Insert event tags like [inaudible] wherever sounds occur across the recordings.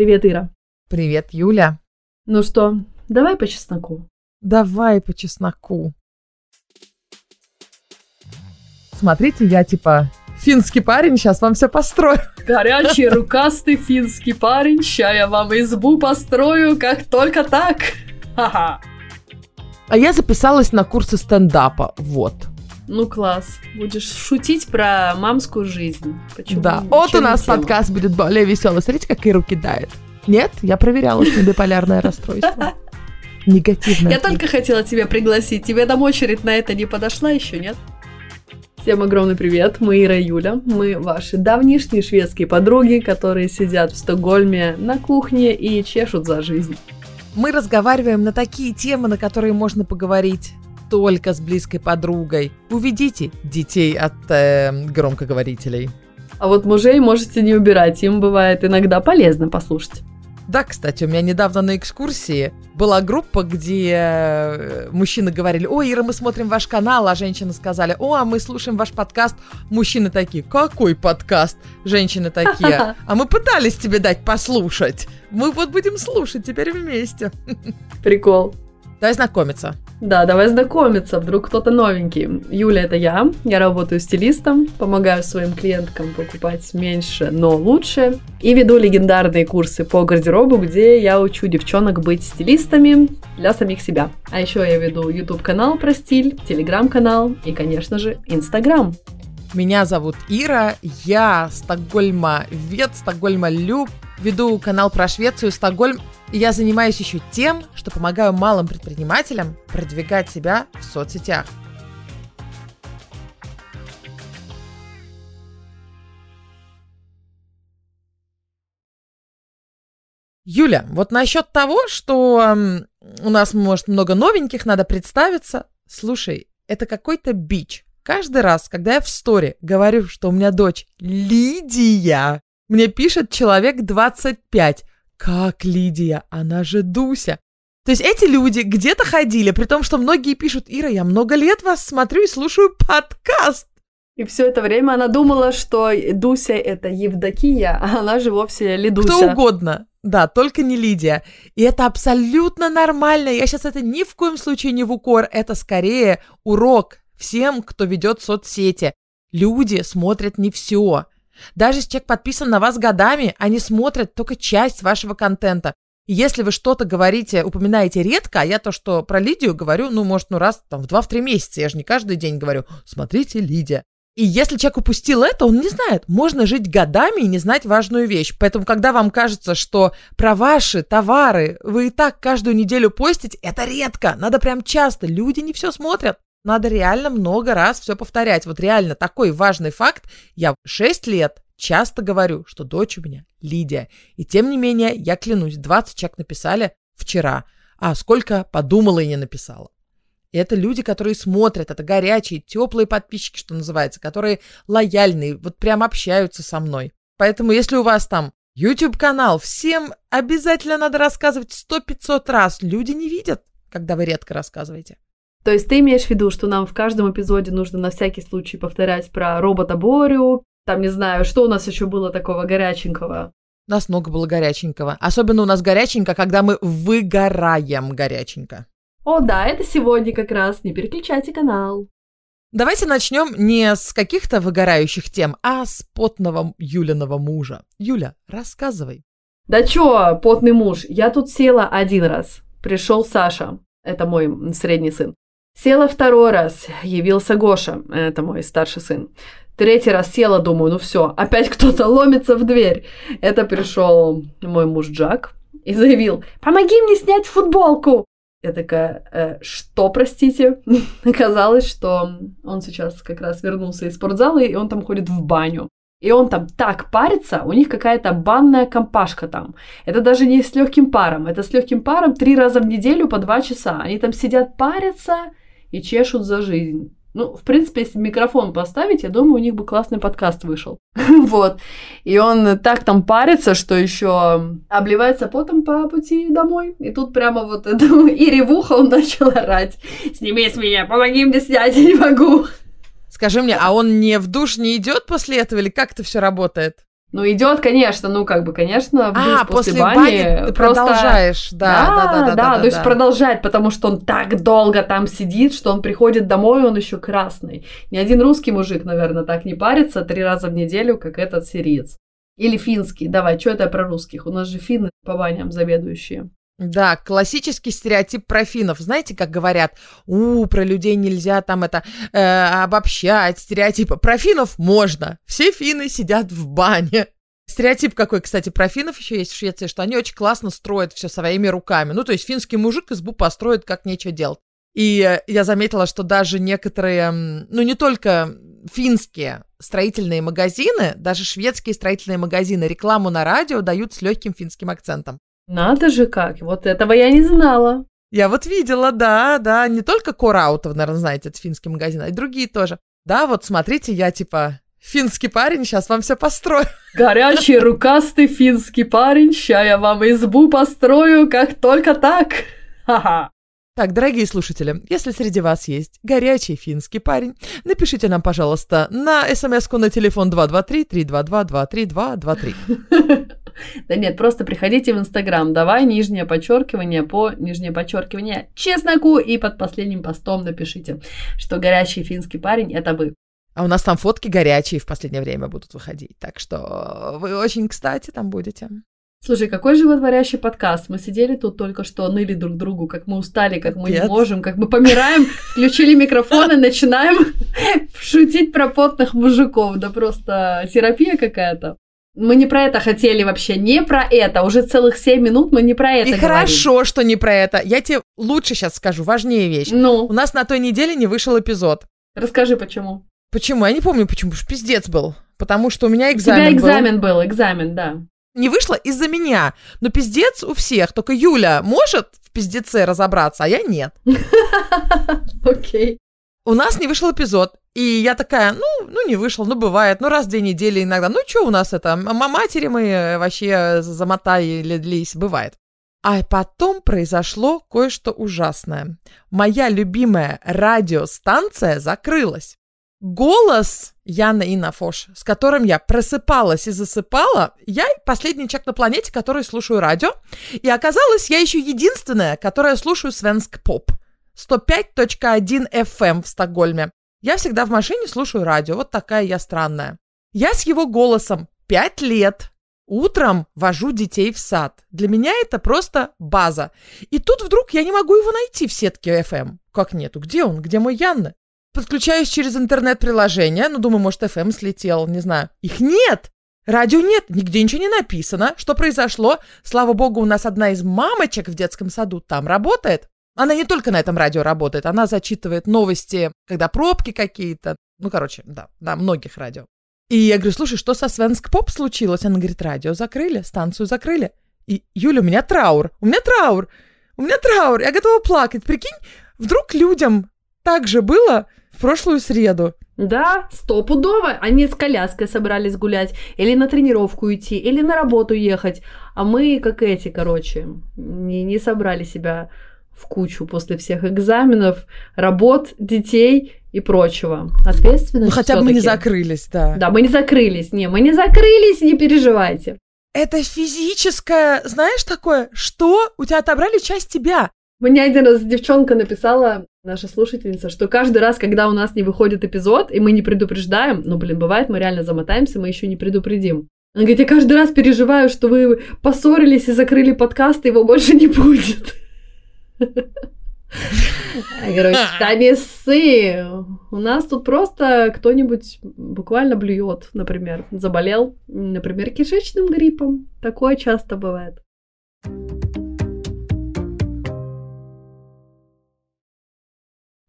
Привет, Ира. Привет, Юля. Ну что, давай по чесноку. Давай по чесноку. Смотрите, я типа финский парень, сейчас вам все построю. Горячий, [laughs] рукастый финский парень, ща я вам избу построю, как только так. Ха-ха. А я записалась на курсы стендапа, вот. Ну класс. Будешь шутить про мамскую жизнь. Почему? Да, вот у нас тема? подкаст будет более веселый. Смотрите, как Иру кидает. Нет, я проверяла, что биполярное расстройство. [laughs] Негативное. Я только хотела тебя пригласить. Тебе там очередь на это не подошла еще, нет? Всем огромный привет, мы Ира и Юля. Мы ваши давнишние шведские подруги, которые сидят в Стокгольме на кухне и чешут за жизнь. Мы разговариваем на такие темы, на которые можно поговорить только с близкой подругой. Уведите детей от э, громкоговорителей. А вот мужей можете не убирать, им бывает иногда полезно послушать. Да, кстати, у меня недавно на экскурсии была группа, где э, мужчины говорили, о, Ира, мы смотрим ваш канал, а женщины сказали, о, а мы слушаем ваш подкаст. Мужчины такие, какой подкаст? Женщины такие, [laughs] а мы пытались тебе дать послушать. Мы вот будем слушать теперь вместе. [laughs] Прикол. Давай знакомиться. Да, давай знакомиться, вдруг кто-то новенький. Юля, это я. Я работаю стилистом, помогаю своим клиенткам покупать меньше, но лучше. И веду легендарные курсы по гардеробу, где я учу девчонок быть стилистами для самих себя. А еще я веду YouTube-канал про стиль, Telegram-канал и, конечно же, Instagram. Меня зовут Ира, я Стокгольма Вет, Стокгольма Люб, веду канал про Швецию, Стокгольм, и я занимаюсь еще тем, что помогаю малым предпринимателям продвигать себя в соцсетях. Юля, вот насчет того, что у нас, может, много новеньких, надо представиться. Слушай, это какой-то бич. Каждый раз, когда я в сторе говорю, что у меня дочь Лидия, мне пишет человек 25. Как Лидия? Она же Дуся. То есть эти люди где-то ходили, при том, что многие пишут, Ира, я много лет вас смотрю и слушаю подкаст. И все это время она думала, что Дуся это Евдокия, а она же вовсе Лидуся. Кто угодно. Да, только не Лидия. И это абсолютно нормально. Я сейчас это ни в коем случае не в укор. Это скорее урок всем, кто ведет соцсети. Люди смотрят не все. Даже если человек подписан на вас годами, они смотрят только часть вашего контента. И если вы что-то говорите, упоминаете редко, а я то, что про Лидию говорю, ну, может, ну, раз там в 2-3 месяца, я же не каждый день говорю, смотрите, Лидия. И если человек упустил это, он не знает. Можно жить годами и не знать важную вещь. Поэтому, когда вам кажется, что про ваши товары вы и так каждую неделю постите, это редко. Надо прям часто. Люди не все смотрят. Надо реально много раз все повторять. Вот реально такой важный факт. Я 6 лет часто говорю, что дочь у меня Лидия. И тем не менее, я клянусь, 20 человек написали вчера. А сколько подумала и не написала. И это люди, которые смотрят, это горячие, теплые подписчики, что называется, которые лояльные, вот прям общаются со мной. Поэтому, если у вас там YouTube-канал, всем обязательно надо рассказывать 100-500 раз. Люди не видят, когда вы редко рассказываете. То есть ты имеешь в виду, что нам в каждом эпизоде нужно на всякий случай повторять про робота Борю, там, не знаю, что у нас еще было такого горяченького? У нас много было горяченького. Особенно у нас горяченько, когда мы выгораем горяченько. О, да, это сегодня как раз, не переключайте канал. Давайте начнем не с каких-то выгорающих тем, а с потного Юлиного мужа. Юля, рассказывай. Да чё, потный муж, я тут села один раз. Пришел Саша, это мой средний сын. Села второй раз, явился Гоша, это мой старший сын. Третий раз села, думаю, ну все, опять [laughs] кто-то ломится в дверь. Это пришел мой муж Джак и заявил, помоги мне снять футболку. Я такая, «Э, что, простите? [laughs] Оказалось, что он сейчас как раз вернулся из спортзала, и он там ходит в баню. И он там так парится, у них какая-то банная компашка там. Это даже не с легким паром, это с легким паром три раза в неделю по два часа. Они там сидят, парятся и чешут за жизнь. Ну, в принципе, если микрофон поставить, я думаю, у них бы классный подкаст вышел. [laughs] Вот. И он так там парится, что еще обливается потом по пути домой. И тут прямо вот это [laughs] и ревуха он начал орать. Сними с меня, помоги мне снять, я не могу. Скажи мне, а он не в душ не идет после этого или как это все работает? Ну, идет, конечно, ну, как бы, конечно, в А, душ после, после бани. бани ты просто- продолжаешь, да, да, да, да, да, то есть продолжать, потому что он так долго там сидит, что он приходит домой, он еще красный. Ни один русский мужик, наверное, так не парится три раза в неделю, как этот сириец. Или финский. Давай, что это про русских? У нас же финны по баням заведующие. Да, классический стереотип про финнов. Знаете, как говорят, у, про людей нельзя там это э, обобщать, стереотипы. Про финнов можно. Все финны сидят в бане. Стереотип какой, кстати, про финнов еще есть в Швеции, что они очень классно строят все своими руками. Ну, то есть финский мужик избу построит, как нечего делать. И э, я заметила, что даже некоторые, ну, не только финские строительные магазины, даже шведские строительные магазины рекламу на радио дают с легким финским акцентом. Надо же как, вот этого я не знала. Я вот видела, да, да, не только Кораутов, наверное, знаете, это финский магазин, а и другие тоже. Да, вот смотрите, я типа финский парень, сейчас вам все построю. Горячий, [laughs] рукастый финский парень, ща я вам избу построю, как только так. Ха-ха. Так, дорогие слушатели, если среди вас есть горячий финский парень, напишите нам, пожалуйста, на смс-ку на телефон 223-322-23223. [laughs] Да нет, просто приходите в Инстаграм, давай нижнее подчеркивание по нижнее подчеркивание чесноку и под последним постом напишите, что горячий финский парень это вы. А у нас там фотки горячие в последнее время будут выходить, так что вы очень кстати там будете. Слушай, какой животворящий подкаст. Мы сидели тут только что, ныли друг другу, как мы устали, как мы не Капец. можем, как мы помираем, включили микрофон и начинаем [laughs] шутить про потных мужиков. Да просто терапия какая-то. Мы не про это хотели вообще, не про это. Уже целых 7 минут мы не про это И говорим. хорошо, что не про это. Я тебе лучше сейчас скажу, важнее вещь. Ну, У нас на той неделе не вышел эпизод. расскажи, почему. Почему? Я не помню, почему. Потому что пиздец был. Потому что у меня У экзамен, тебя был. экзамен был, экзамен, да. Не вышло из-за меня. Но пиздец у всех. Только Юля может в пиздеце разобраться, а я нет. [laughs] Окей. У нас не вышел эпизод. И я такая, ну, ну не вышел, ну бывает, ну раз в две недели иногда. Ну что у нас это, матери мы э, вообще замотались, бывает. А потом произошло кое-что ужасное. Моя любимая радиостанция закрылась. Голос Яна Инафош, с которым я просыпалась и засыпала, я последний человек на планете, который слушаю радио. И оказалось, я еще единственная, которая слушаю свенск поп. 105.1 FM эм в Стокгольме. Я всегда в машине слушаю радио, вот такая я странная. Я с его голосом 5 лет. Утром вожу детей в сад. Для меня это просто база. И тут вдруг я не могу его найти в сетке FM. Как нету? Где он? Где мой Янна? Подключаюсь через интернет-приложение. Ну, думаю, может, FM слетел, не знаю. Их нет! Радио нет, нигде ничего не написано. Что произошло? Слава богу, у нас одна из мамочек в детском саду там работает. Она не только на этом радио работает, она зачитывает новости, когда пробки какие-то. Ну, короче, да, на многих радио. И я говорю, слушай, что со Свенск Поп случилось? Она говорит, радио закрыли, станцию закрыли. И, Юля, у меня траур, у меня траур, у меня траур, я готова плакать. Прикинь, вдруг людям так же было в прошлую среду. Да, стопудово. Они с коляской собрались гулять, или на тренировку идти, или на работу ехать. А мы, как эти, короче, не, не собрали себя в кучу после всех экзаменов, работ, детей и прочего. Ответственность Ну, хотя бы мы не закрылись, да. Да, мы не закрылись. Не, мы не закрылись, не переживайте. Это физическое, знаешь, такое, что? У тебя отобрали часть тебя. Мне один раз девчонка написала, наша слушательница, что каждый раз, когда у нас не выходит эпизод, и мы не предупреждаем, ну, блин, бывает, мы реально замотаемся, мы еще не предупредим. Она говорит, я каждый раз переживаю, что вы поссорились и закрыли подкаст, и его больше не будет. Я говорю. У нас тут просто кто-нибудь буквально блюет, например, заболел, например, кишечным гриппом. Такое часто бывает.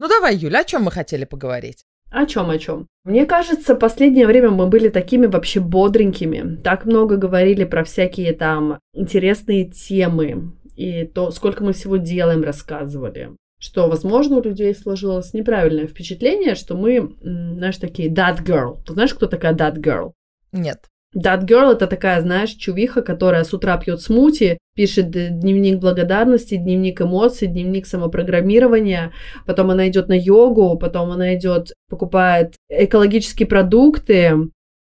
Ну давай, Юля, о чем мы хотели поговорить? О чем, о чем? Мне кажется, последнее время мы были такими вообще бодренькими. Так много говорили про всякие там интересные темы. И то, сколько мы всего делаем, рассказывали. Что, возможно, у людей сложилось неправильное впечатление, что мы, знаешь, такие that girl. Ты знаешь, кто такая that girl? Нет. That girl это такая, знаешь, чувиха, которая с утра пьет смути, пишет дневник благодарности, дневник эмоций, дневник самопрограммирования, потом она идет на йогу, потом она идет, покупает экологические продукты.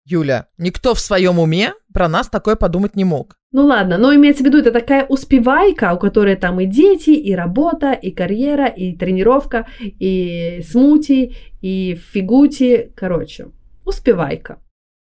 Юля, никто в своем уме про нас такое подумать не мог. Ну ладно, но имеется в виду, это такая успевайка, у которой там и дети, и работа, и карьера, и тренировка, и смути, и фигути, короче, успевайка.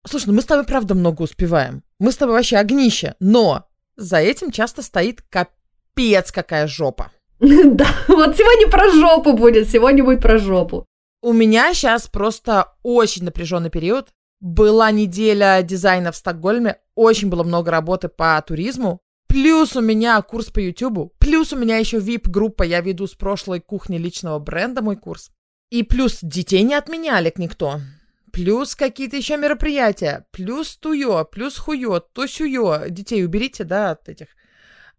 Слушай, ну мы с тобой правда много успеваем. Мы с тобой вообще огнище, но за этим часто стоит капец какая жопа. [laughs] Да, вот сегодня про жопу будет, сегодня будет про жопу. У меня сейчас просто очень напряженный период. Была неделя дизайна в Стокгольме, очень было много работы по туризму. Плюс у меня курс по Ютубу, плюс у меня еще VIP-группа, я веду с прошлой кухни личного бренда мой курс. И плюс детей не отменяли никто. Плюс какие-то еще мероприятия, плюс туё, плюс хуё, то сюё. Детей уберите, да, от этих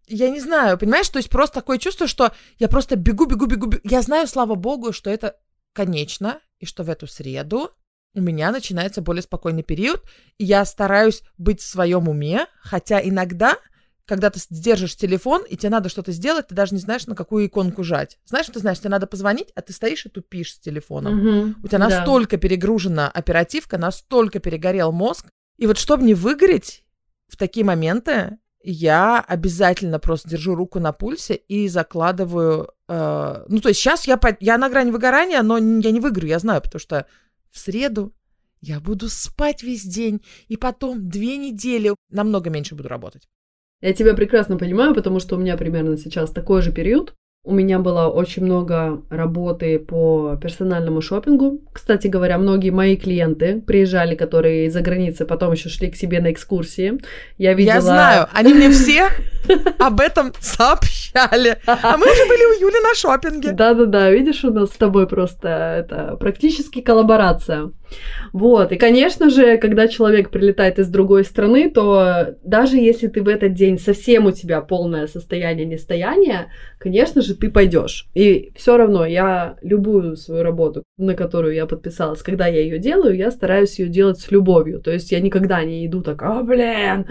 я не знаю, понимаешь, то есть просто такое чувство, что я просто бегу, бегу, бегу, бегу. Я знаю, слава богу, что это конечно, и что в эту среду у меня начинается более спокойный период, и я стараюсь быть в своем уме, хотя иногда, когда ты держишь телефон, и тебе надо что-то сделать, ты даже не знаешь, на какую иконку жать. Знаешь, ты знаешь, тебе надо позвонить, а ты стоишь и тупишь с телефоном. Мгм, У тебя да. настолько перегружена оперативка, настолько перегорел мозг. И вот чтобы не выгореть в такие моменты, я обязательно просто держу руку на пульсе и закладываю... э, ну, то есть сейчас я, по- я на грани выгорания, но я не выиграю, я знаю, потому что в среду я буду спать весь день, и потом две недели намного меньше буду работать. Я тебя прекрасно понимаю, потому что у меня примерно сейчас такой же период. У меня было очень много работы по персональному шопингу. Кстати говоря, многие мои клиенты приезжали, которые из-за границы, потом еще шли к себе на экскурсии. Я видела... Я знаю, они мне все [laughs] об этом сообщали. А мы уже были у Юли на шопинге. Да-да-да, видишь, у нас с тобой просто это практически коллаборация. Вот, и, конечно же, когда человек прилетает из другой страны, то даже если ты в этот день совсем у тебя полное состояние нестояния, конечно же, ты пойдешь. И все равно я любую свою работу, на которую я подписалась, когда я ее делаю, я стараюсь ее делать с любовью. То есть я никогда не иду так, а, блин,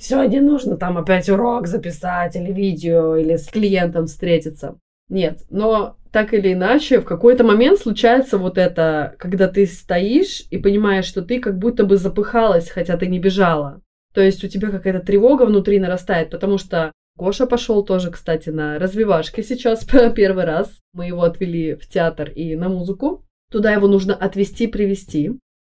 сегодня нужно там опять урок записать или видео, или с клиентом встретиться. Нет, но так или иначе, в какой-то момент случается вот это, когда ты стоишь и понимаешь, что ты как будто бы запыхалась, хотя ты не бежала. То есть у тебя какая-то тревога внутри нарастает, потому что Гоша пошел тоже, кстати, на развивашки сейчас [laughs] первый раз. Мы его отвели в театр и на музыку. Туда его нужно отвезти, привести.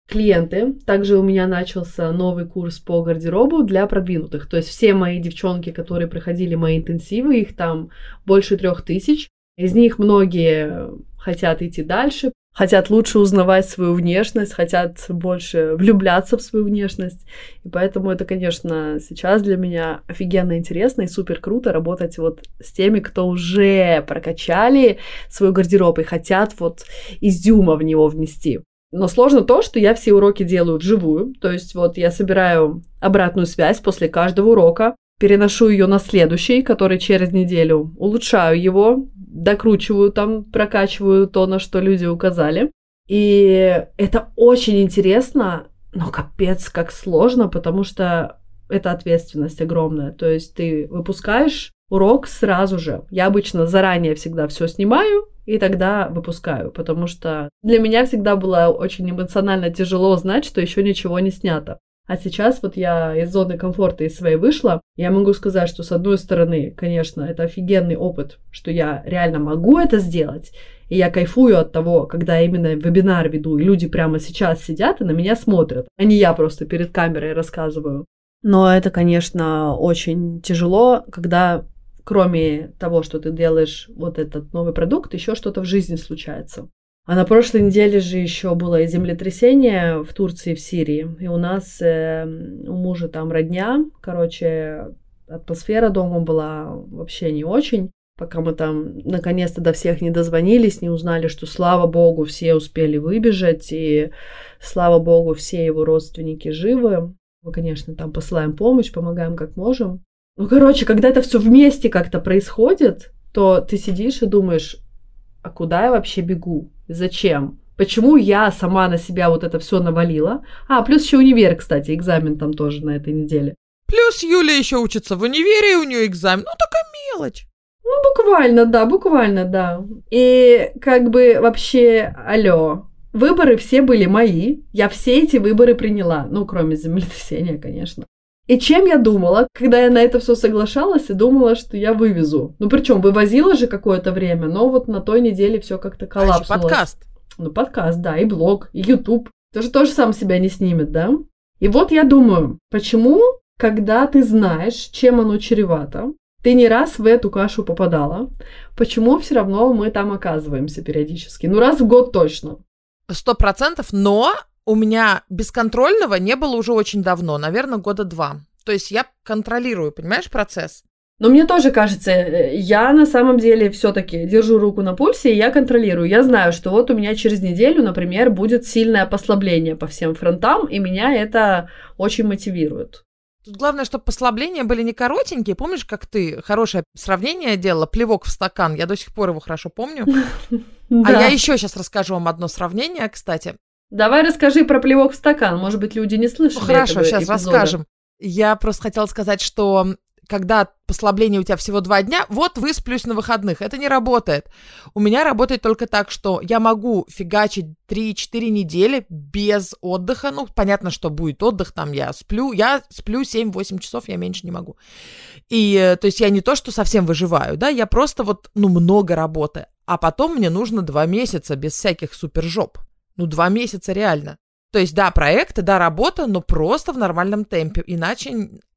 Клиенты. Также у меня начался новый курс по гардеробу для продвинутых. То есть все мои девчонки, которые проходили мои интенсивы, их там больше трех тысяч. Из них многие хотят идти дальше, хотят лучше узнавать свою внешность, хотят больше влюбляться в свою внешность. И поэтому это, конечно, сейчас для меня офигенно интересно и супер круто работать вот с теми, кто уже прокачали свой гардероб и хотят вот изюма в него внести. Но сложно то, что я все уроки делаю вживую. То есть вот я собираю обратную связь после каждого урока, переношу ее на следующий, который через неделю, улучшаю его, докручиваю там, прокачиваю то, на что люди указали. И это очень интересно, но капец как сложно, потому что это ответственность огромная. То есть ты выпускаешь урок сразу же. Я обычно заранее всегда все снимаю и тогда выпускаю, потому что для меня всегда было очень эмоционально тяжело знать, что еще ничего не снято. А сейчас вот я из зоны комфорта из своей вышла. Я могу сказать, что с одной стороны, конечно, это офигенный опыт, что я реально могу это сделать. И я кайфую от того, когда именно вебинар веду, и люди прямо сейчас сидят и на меня смотрят, а не я просто перед камерой рассказываю. Но это, конечно, очень тяжело, когда кроме того, что ты делаешь вот этот новый продукт, еще что-то в жизни случается. А на прошлой неделе же еще было землетрясение в Турции, в Сирии. И у нас, э, у мужа там родня. Короче, атмосфера дома была вообще не очень. Пока мы там наконец-то до всех не дозвонились, не узнали, что, слава богу, все успели выбежать. И, слава богу, все его родственники живы. Мы, конечно, там посылаем помощь, помогаем как можем. Ну, короче, когда это все вместе как-то происходит, то ты сидишь и думаешь, а куда я вообще бегу? Зачем? Почему я сама на себя вот это все навалила? А, плюс еще универ, кстати, экзамен там тоже на этой неделе. Плюс Юля еще учится в универе, и у нее экзамен. Ну, такая мелочь. Ну, буквально, да, буквально, да. И как бы вообще, алло, Выборы все были мои. Я все эти выборы приняла. Ну, кроме землетрясения, конечно. И чем я думала, когда я на это все соглашалась и думала, что я вывезу. Ну, причем вывозила же какое-то время, но вот на той неделе все как-то коллапснулось. А подкаст. Ну, подкаст, да, и блог, и YouTube. Тоже тоже сам себя не снимет, да? И вот я думаю, почему, когда ты знаешь, чем оно чревато, ты не раз в эту кашу попадала, почему все равно мы там оказываемся периодически? Ну, раз в год точно. Сто процентов, но у меня бесконтрольного не было уже очень давно, наверное, года два. То есть я контролирую, понимаешь, процесс. Но мне тоже кажется, э, я на самом деле все-таки держу руку на пульсе, и я контролирую. Я знаю, что вот у меня через неделю, например, будет сильное послабление по всем фронтам, и меня это очень мотивирует. Тут главное, чтобы послабления были не коротенькие. Помнишь, как ты хорошее сравнение делала? Плевок в стакан. Я до сих пор его хорошо помню. [laughs] А я еще сейчас расскажу вам одно сравнение, кстати. Давай расскажи про плевок в стакан. Может быть, люди не слышали. Ну, хорошо, сейчас расскажем. Я просто хотела сказать, что когда послабление у тебя всего два дня, вот высплюсь на выходных. Это не работает. У меня работает только так, что я могу фигачить 3-4 недели без отдыха. Ну, понятно, что будет отдых, там я сплю. Я сплю 7-8 часов, я меньше не могу. И, э, то есть, я не то, что совсем выживаю, да, я просто вот, ну, много работы. А потом мне нужно два месяца без всяких супержоп. Ну, два месяца реально. То есть, да, проекты, да, работа, но просто в нормальном темпе. Иначе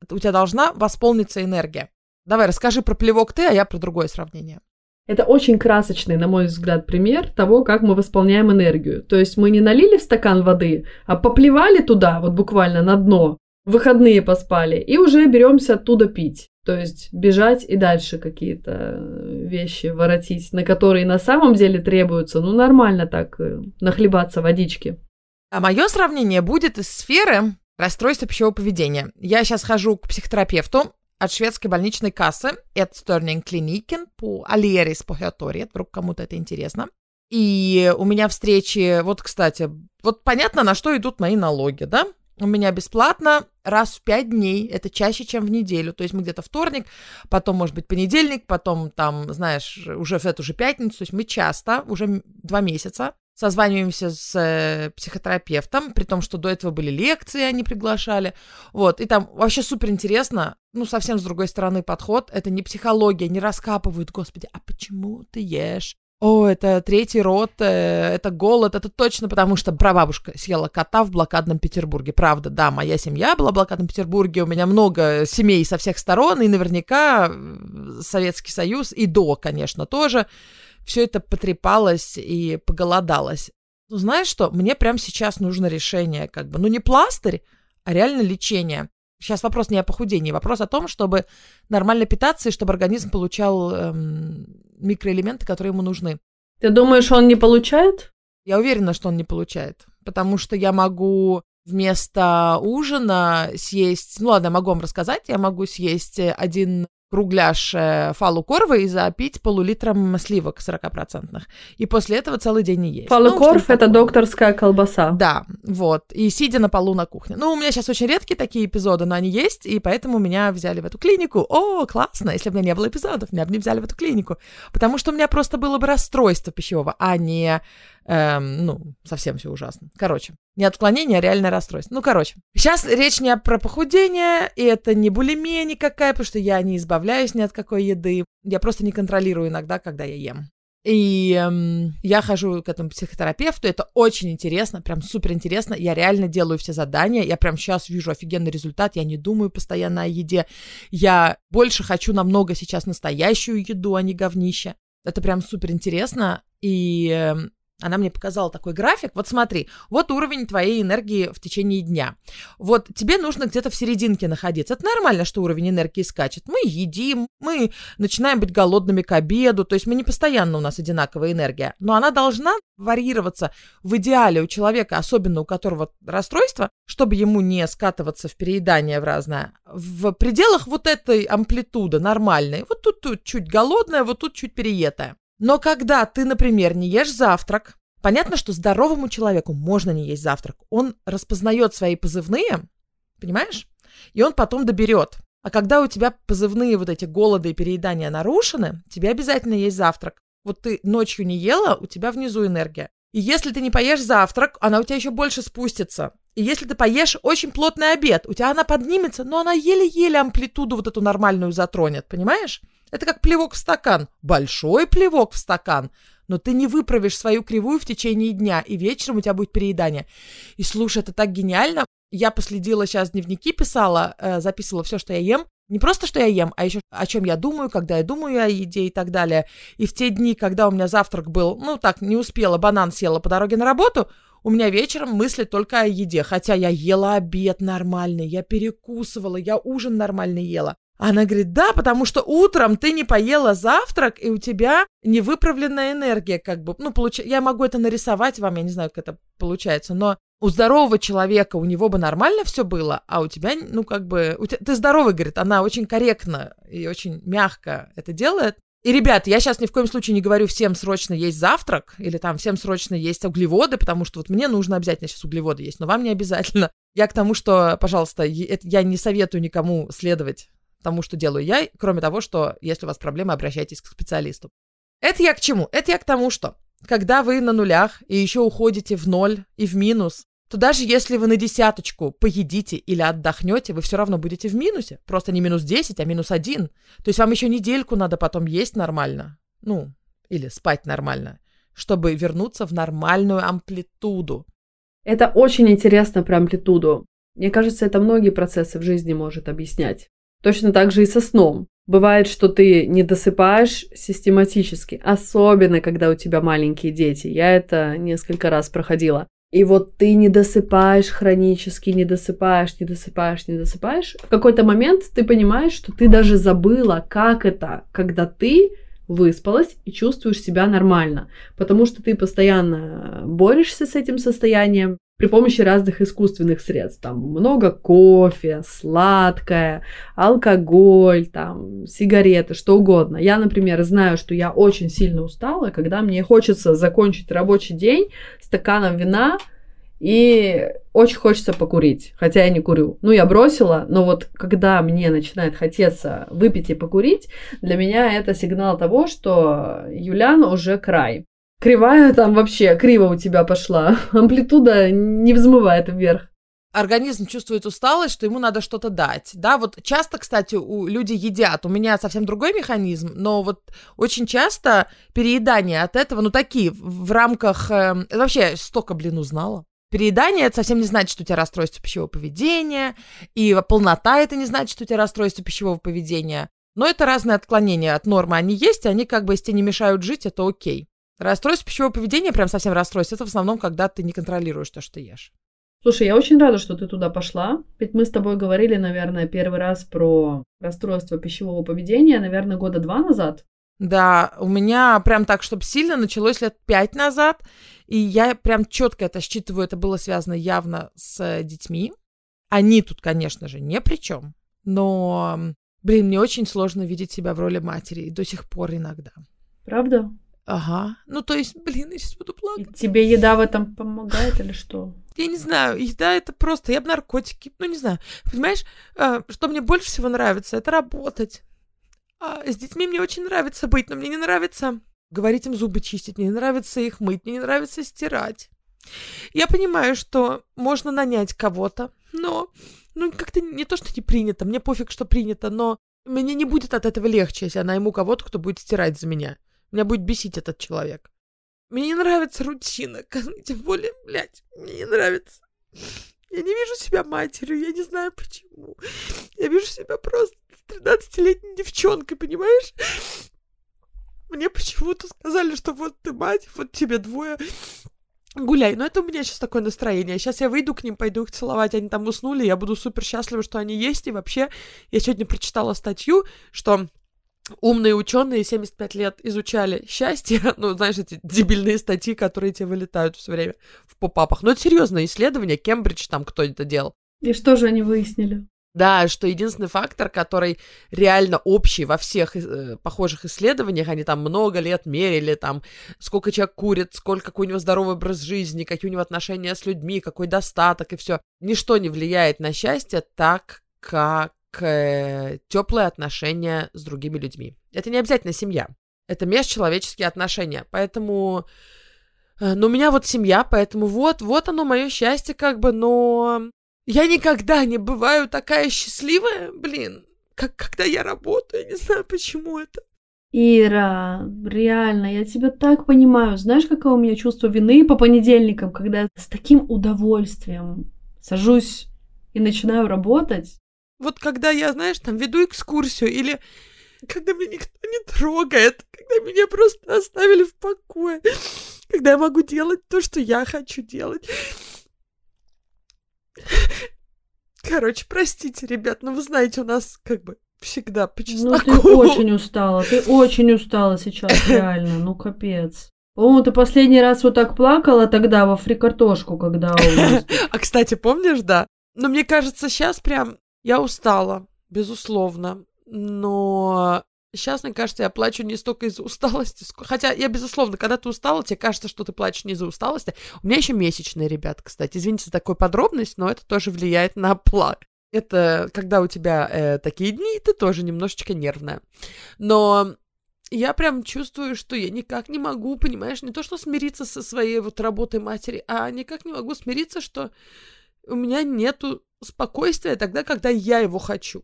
у тебя должна восполниться энергия. Давай, расскажи про плевок ты, а я про другое сравнение. Это очень красочный, на мой взгляд, пример того, как мы восполняем энергию. То есть мы не налили в стакан воды, а поплевали туда, вот буквально на дно, выходные поспали, и уже беремся оттуда пить. То есть бежать и дальше какие-то вещи воротить, на которые на самом деле требуются, ну, нормально так, э, нахлебаться водички. А мое сравнение будет из сферы расстройства пищевого поведения. Я сейчас хожу к психотерапевту от шведской больничной кассы Ätstörning Kliniken по Алерис по Хеоторе. Вдруг кому-то это интересно. И у меня встречи, вот, кстати, вот понятно, на что идут мои налоги, да? У меня бесплатно раз в пять дней, это чаще, чем в неделю. То есть мы где-то вторник, потом, может быть, понедельник, потом там, знаешь, уже в эту же пятницу. То есть мы часто, уже два месяца, созваниваемся с э, психотерапевтом, при том, что до этого были лекции, они приглашали. Вот, и там вообще супер интересно, ну, совсем с другой стороны подход. Это не психология, не раскапывают, господи, а почему ты ешь? О, это третий род, э, это голод, это точно потому, что прабабушка съела кота в блокадном Петербурге. Правда, да, моя семья была в блокадном Петербурге, у меня много семей со всех сторон, и наверняка э, Советский Союз, и до, конечно, тоже все это потрепалось и поголодалось. Ну, знаешь что, мне прямо сейчас нужно решение, как бы, ну, не пластырь, а реально лечение. Сейчас вопрос не о похудении, вопрос о том, чтобы нормально питаться и чтобы организм получал эм, микроэлементы, которые ему нужны. Ты думаешь, он не получает? Я уверена, что он не получает, потому что я могу вместо ужина съесть, ну ладно, могу вам рассказать, я могу съесть один кругляш э, фалу корвы и запить полулитром сливок 40%. И после этого целый день не есть. Фалу ну, это докторская колбаса. Да, вот. И сидя на полу на кухне. Ну, у меня сейчас очень редкие такие эпизоды, но они есть, и поэтому меня взяли в эту клинику. О, классно! Если бы у меня не было эпизодов, меня бы не взяли в эту клинику. Потому что у меня просто было бы расстройство пищевого, а не Эм, ну, совсем все ужасно. Короче, не отклонение, а реальное расстройство. Ну, короче, сейчас речь не про похудение, и это не булимия никакая, потому что я не избавляюсь ни от какой еды. Я просто не контролирую иногда, когда я ем. И эм, я хожу к этому психотерапевту, это очень интересно, прям супер интересно. Я реально делаю все задания, я прям сейчас вижу офигенный результат, я не думаю постоянно о еде. Я больше хочу намного сейчас настоящую еду, а не говнище. Это прям супер интересно. И эм, она мне показала такой график. Вот смотри, вот уровень твоей энергии в течение дня. Вот тебе нужно где-то в серединке находиться. Это нормально, что уровень энергии скачет. Мы едим, мы начинаем быть голодными к обеду, то есть мы не постоянно у нас одинаковая энергия. Но она должна варьироваться в идеале у человека, особенно у которого расстройство, чтобы ему не скатываться в переедание в разное, в пределах вот этой амплитуды нормальной. Вот тут, тут чуть голодная, вот тут чуть переетая. Но когда ты, например, не ешь завтрак, понятно, что здоровому человеку можно не есть завтрак. Он распознает свои позывные, понимаешь? И он потом доберет. А когда у тебя позывные вот эти голоды и переедания нарушены, тебе обязательно есть завтрак. Вот ты ночью не ела, у тебя внизу энергия. И если ты не поешь завтрак, она у тебя еще больше спустится. И если ты поешь очень плотный обед, у тебя она поднимется, но она еле-еле амплитуду вот эту нормальную затронет, понимаешь? Это как плевок в стакан. Большой плевок в стакан. Но ты не выправишь свою кривую в течение дня, и вечером у тебя будет переедание. И слушай, это так гениально. Я последила сейчас дневники, писала, э, записывала все, что я ем. Не просто, что я ем, а еще о чем я думаю, когда я думаю о еде и так далее. И в те дни, когда у меня завтрак был, ну так, не успела, банан съела по дороге на работу, у меня вечером мысли только о еде. Хотя я ела обед нормальный, я перекусывала, я ужин нормально ела. Она говорит, да, потому что утром ты не поела завтрак, и у тебя невыправленная энергия, как бы, ну, получ... я могу это нарисовать вам, я не знаю, как это получается, но у здорового человека, у него бы нормально все было, а у тебя, ну, как бы, у тебя, ты здоровый, говорит, она очень корректно и очень мягко это делает. И, ребят, я сейчас ни в коем случае не говорю всем срочно есть завтрак или там всем срочно есть углеводы, потому что вот мне нужно обязательно сейчас углеводы есть, но вам не обязательно. Я к тому, что, пожалуйста, я не советую никому следовать тому, что делаю я, кроме того, что если у вас проблемы, обращайтесь к специалисту. Это я к чему? Это я к тому, что когда вы на нулях и еще уходите в ноль и в минус, то даже если вы на десяточку поедите или отдохнете, вы все равно будете в минусе. Просто не минус 10, а минус 1. То есть вам еще недельку надо потом есть нормально. Ну, или спать нормально, чтобы вернуться в нормальную амплитуду. Это очень интересно про амплитуду. Мне кажется, это многие процессы в жизни может объяснять. Точно так же и со сном. Бывает, что ты не досыпаешь систематически, особенно когда у тебя маленькие дети. Я это несколько раз проходила. И вот ты не досыпаешь хронически, не досыпаешь, не досыпаешь, не досыпаешь. В какой-то момент ты понимаешь, что ты даже забыла, как это, когда ты выспалась и чувствуешь себя нормально. Потому что ты постоянно борешься с этим состоянием, при помощи разных искусственных средств. Там много кофе, сладкое, алкоголь, там, сигареты, что угодно. Я, например, знаю, что я очень сильно устала, когда мне хочется закончить рабочий день стаканом вина, и очень хочется покурить, хотя я не курю. Ну, я бросила, но вот когда мне начинает хотеться выпить и покурить, для меня это сигнал того, что Юлян уже край. Кривая там вообще, криво у тебя пошла. [laughs] Амплитуда не взмывает вверх организм чувствует усталость, что ему надо что-то дать. Да, вот часто, кстати, у, люди едят. У меня совсем другой механизм, но вот очень часто переедание от этого, ну, такие, в, рамках... Э, вообще, столько, блин, узнала. Переедание это совсем не значит, что у тебя расстройство пищевого поведения, и полнота это не значит, что у тебя расстройство пищевого поведения. Но это разные отклонения от нормы. Они есть, и они как бы, если не мешают жить, это окей. Расстройство пищевого поведения, прям совсем расстройство, это в основном, когда ты не контролируешь то, что ты ешь. Слушай, я очень рада, что ты туда пошла. Ведь мы с тобой говорили, наверное, первый раз про расстройство пищевого поведения, наверное, года два назад. Да, у меня прям так, чтобы сильно началось лет пять назад, и я прям четко это считываю, это было связано явно с детьми. Они тут, конечно же, не при чем, но, блин, мне очень сложно видеть себя в роли матери, и до сих пор иногда. Правда? Ага. Ну, то есть, блин, я сейчас буду плакать. И тебе еда в этом помогает или что? Я не знаю, еда это просто, я бы наркотики, ну, не знаю. Понимаешь, а, что мне больше всего нравится, это работать. А с детьми мне очень нравится быть, но мне не нравится говорить им зубы чистить, мне не нравится их мыть, мне не нравится стирать. Я понимаю, что можно нанять кого-то, но, ну, как-то не то, что не принято, мне пофиг, что принято, но мне не будет от этого легче, если я найму кого-то, кто будет стирать за меня. Меня будет бесить этот человек. Мне не нравится рутина, [laughs] тем более, блядь, мне не нравится. Я не вижу себя матерью, я не знаю почему. Я вижу себя просто 13-летней девчонкой, понимаешь? Мне почему-то сказали, что вот ты мать, вот тебе двое, гуляй. Но это у меня сейчас такое настроение. Сейчас я выйду к ним, пойду их целовать, они там уснули, я буду супер счастлива, что они есть. И вообще, я сегодня прочитала статью, что умные ученые 75 лет изучали счастье, [laughs] ну, знаешь, эти дебильные статьи, которые тебе вылетают все время в попапах. Но это серьезное исследование, Кембридж там кто это делал. И что же они выяснили? Да, что единственный фактор, который реально общий во всех э, похожих исследованиях, они там много лет мерили, там, сколько человек курит, сколько, какой у него здоровый образ жизни, какие у него отношения с людьми, какой достаток и все. Ничто не влияет на счастье так, как э, теплые отношения с другими людьми. Это не обязательно семья. Это межчеловеческие отношения. Поэтому Э, но у меня вот семья, поэтому вот, вот оно мое счастье как бы, но я никогда не бываю такая счастливая, блин, как когда я работаю, я не знаю, почему это. Ира, реально, я тебя так понимаю. Знаешь, какое у меня чувство вины по понедельникам, когда с таким удовольствием сажусь и начинаю работать? Вот когда я, знаешь, там веду экскурсию или когда меня никто не трогает, когда меня просто оставили в покое, когда я могу делать то, что я хочу делать. Короче, простите, ребят, но вы знаете, у нас как бы всегда по чесноку. Ну, ты очень устала, ты очень устала сейчас, [laughs] реально, ну, капец. О, ты последний раз вот так плакала тогда во фрикартошку, когда у нас... [laughs] А, кстати, помнишь, да? Но мне кажется, сейчас прям я устала, безусловно. Но Сейчас, мне кажется, я плачу не столько из-за усталости, хотя я, безусловно, когда ты устала, тебе кажется, что ты плачешь не из-за усталости. У меня еще месячные, ребят, кстати. Извините за такую подробность, но это тоже влияет на плак. Это когда у тебя э, такие дни, ты тоже немножечко нервная. Но я прям чувствую, что я никак не могу, понимаешь, не то что смириться со своей вот работой матери, а никак не могу смириться, что у меня нету спокойствия тогда, когда я его хочу.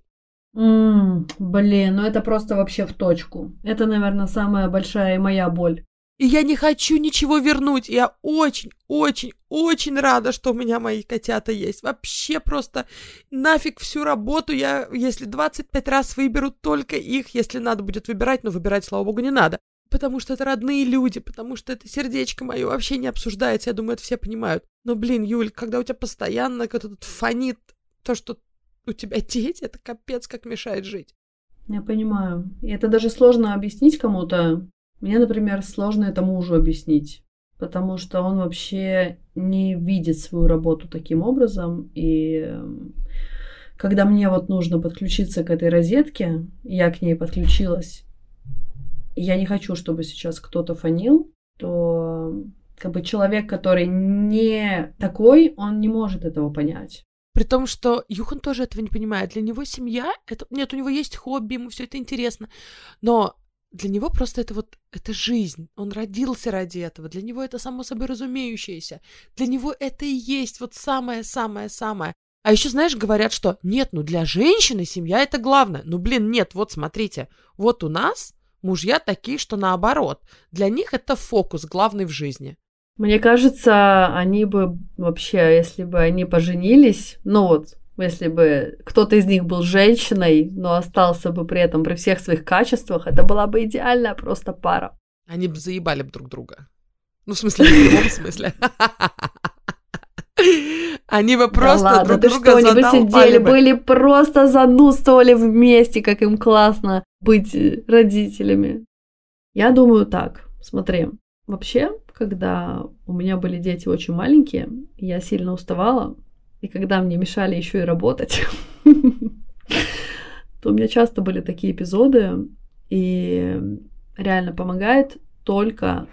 М, блин, ну это просто вообще в точку. Это, наверное, самая большая моя боль. И я не хочу ничего вернуть. Я очень, очень, очень рада, что у меня мои котята есть. Вообще просто нафиг всю работу. Я, если 25 раз выберу только их, если надо будет выбирать, но выбирать, слава богу, не надо. Потому что это родные люди, потому что это сердечко мое вообще не обсуждается. Я думаю, это все понимают. Но, блин, Юль, когда у тебя постоянно кто-то фонит то, что у тебя [laughs] дети, это капец как мешает жить. Я понимаю. И это даже сложно объяснить кому-то. Мне, например, сложно это мужу объяснить, потому что он вообще не видит свою работу таким образом. И эм, когда мне вот нужно подключиться к этой розетке, я к ней подключилась, я не хочу, чтобы сейчас кто-то фонил, то как бы человек, который не такой, он не может этого понять. При том, что Юхан тоже этого не понимает. Для него семья, это... нет, у него есть хобби, ему все это интересно. Но для него просто это вот, это жизнь. Он родился ради этого. Для него это само собой разумеющееся. Для него это и есть вот самое-самое-самое. А еще, знаешь, говорят, что нет, ну для женщины семья это главное. Ну, блин, нет, вот смотрите, вот у нас мужья такие, что наоборот. Для них это фокус главный в жизни. Мне кажется, они бы вообще, если бы они поженились, ну вот, если бы кто-то из них был женщиной, но остался бы при этом при всех своих качествах, это была бы идеальная просто пара. Они бы заебали бы друг друга. Ну, в смысле, в прямом смысле. [laughs] Они бы просто да ладно, друг друга что, они бы сидели, бы. были просто занудствовали вместе, как им классно быть родителями. Я думаю так, смотри, вообще когда у меня были дети очень маленькие, я сильно уставала, и когда мне мешали еще и работать, [laughs] то у меня часто были такие эпизоды, и реально помогает только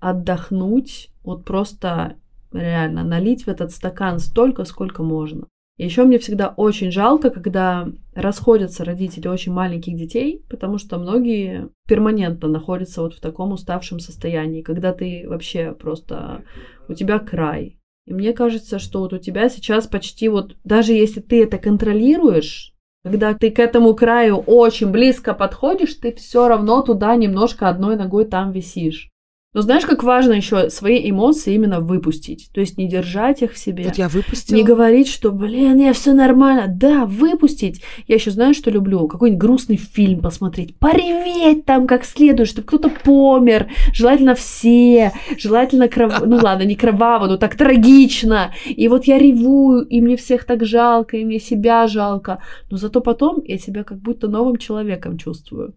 отдохнуть, вот просто реально налить в этот стакан столько, сколько можно. Еще мне всегда очень жалко, когда расходятся родители очень маленьких детей, потому что многие перманентно находятся вот в таком уставшем состоянии, когда ты вообще просто, у тебя край. И мне кажется, что вот у тебя сейчас почти вот, даже если ты это контролируешь, когда ты к этому краю очень близко подходишь, ты все равно туда немножко одной ногой там висишь. Но знаешь, как важно еще свои эмоции именно выпустить. То есть не держать их в себе. Вот я выпустила. Не говорить, что, блин, я все нормально. Да, выпустить. Я еще знаю, что люблю. Какой-нибудь грустный фильм посмотреть. Пореветь там как следует, чтобы кто-то помер. Желательно все. Желательно кров... [laughs] Ну ладно, не кроваво, но так трагично. И вот я ревую, и мне всех так жалко, и мне себя жалко. Но зато потом я себя как будто новым человеком чувствую.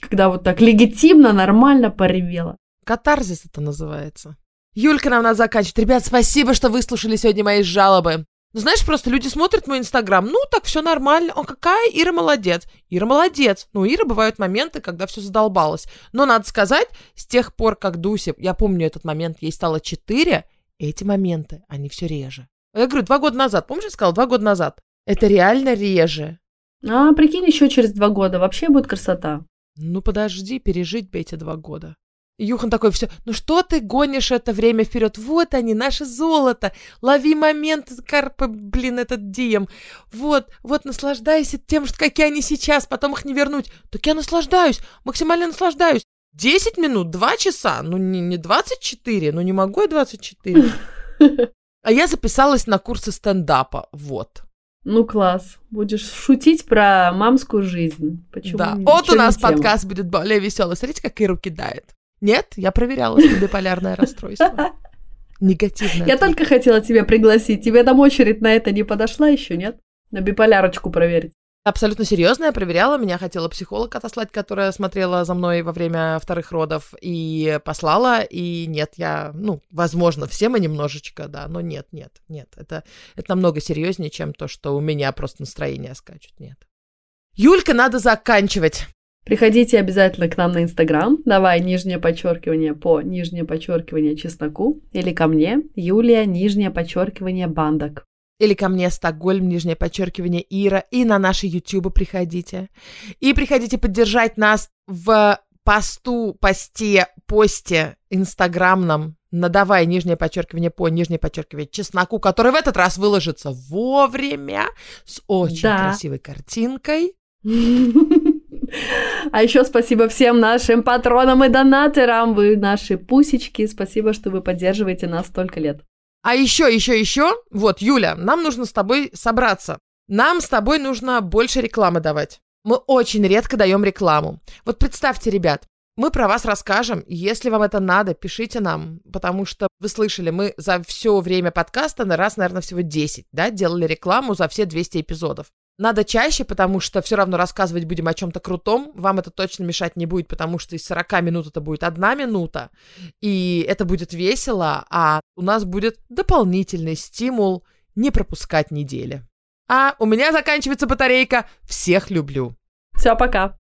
Когда вот так легитимно, нормально поревела. Катарзис это называется. Юлька нам надо заканчивать. Ребят, спасибо, что выслушали сегодня мои жалобы. Ну, знаешь, просто люди смотрят мой инстаграм, ну, так все нормально. О, какая Ира молодец. Ира молодец. Ну, у Иры бывают моменты, когда все задолбалось. Но, надо сказать, с тех пор, как Дуся, я помню этот момент, ей стало 4, эти моменты, они все реже. Я говорю, два года назад, помнишь, я сказала, два года назад? Это реально реже. А, прикинь, еще через два года вообще будет красота. Ну, подожди, пережить бы эти два года. Юхан такой, все, ну что ты гонишь это время вперед? Вот они, наше золото. Лови момент, Карпа, блин, этот Дием. Вот, вот наслаждайся тем, что какие они сейчас, потом их не вернуть. Так я наслаждаюсь, максимально наслаждаюсь. 10 минут, 2 часа, ну не, не 24, ну не могу я 24. [laughs] А я записалась на курсы стендапа, вот. Ну класс, будешь шутить про мамскую жизнь. Почему? Да, вот у нас подкаст будет более веселый. Смотрите, как Иру кидает. Нет, я проверяла, что биполярное расстройство. Негативное. Я только хотела тебя пригласить. Тебе там очередь на это не подошла еще, нет? На биполярочку проверить. Абсолютно серьезно, я проверяла, меня хотела психолог отослать, которая смотрела за мной во время вторых родов, и послала, и нет, я, ну, возможно, все мы немножечко, да, но нет, нет, нет, это, это намного серьезнее, чем то, что у меня просто настроение скачет, нет. Юлька, надо заканчивать. Приходите обязательно к нам на Инстаграм, давай нижнее подчеркивание по нижнее подчеркивание чесноку, или ко мне, Юлия, нижнее подчеркивание бандок или ко мне Стокгольм, нижнее подчеркивание Ира, и на наши ютубы приходите. И приходите поддержать нас в посту, посте, посте инстаграмном надавай нижнее подчеркивание по нижнее подчеркивание чесноку, который в этот раз выложится вовремя с очень да. красивой картинкой. [laughs] А еще спасибо всем нашим патронам и донаторам. Вы наши пусечки. Спасибо, что вы поддерживаете нас столько лет. А еще, еще, еще, вот, Юля, нам нужно с тобой собраться. Нам с тобой нужно больше рекламы давать. Мы очень редко даем рекламу. Вот представьте, ребят, мы про вас расскажем. Если вам это надо, пишите нам, потому что вы слышали, мы за все время подкаста на раз, наверное, всего 10, да, делали рекламу за все 200 эпизодов. Надо чаще, потому что все равно рассказывать будем о чем-то крутом. Вам это точно мешать не будет, потому что из 40 минут это будет одна минута. И это будет весело, а у нас будет дополнительный стимул не пропускать недели. А у меня заканчивается батарейка. Всех люблю. Все, пока.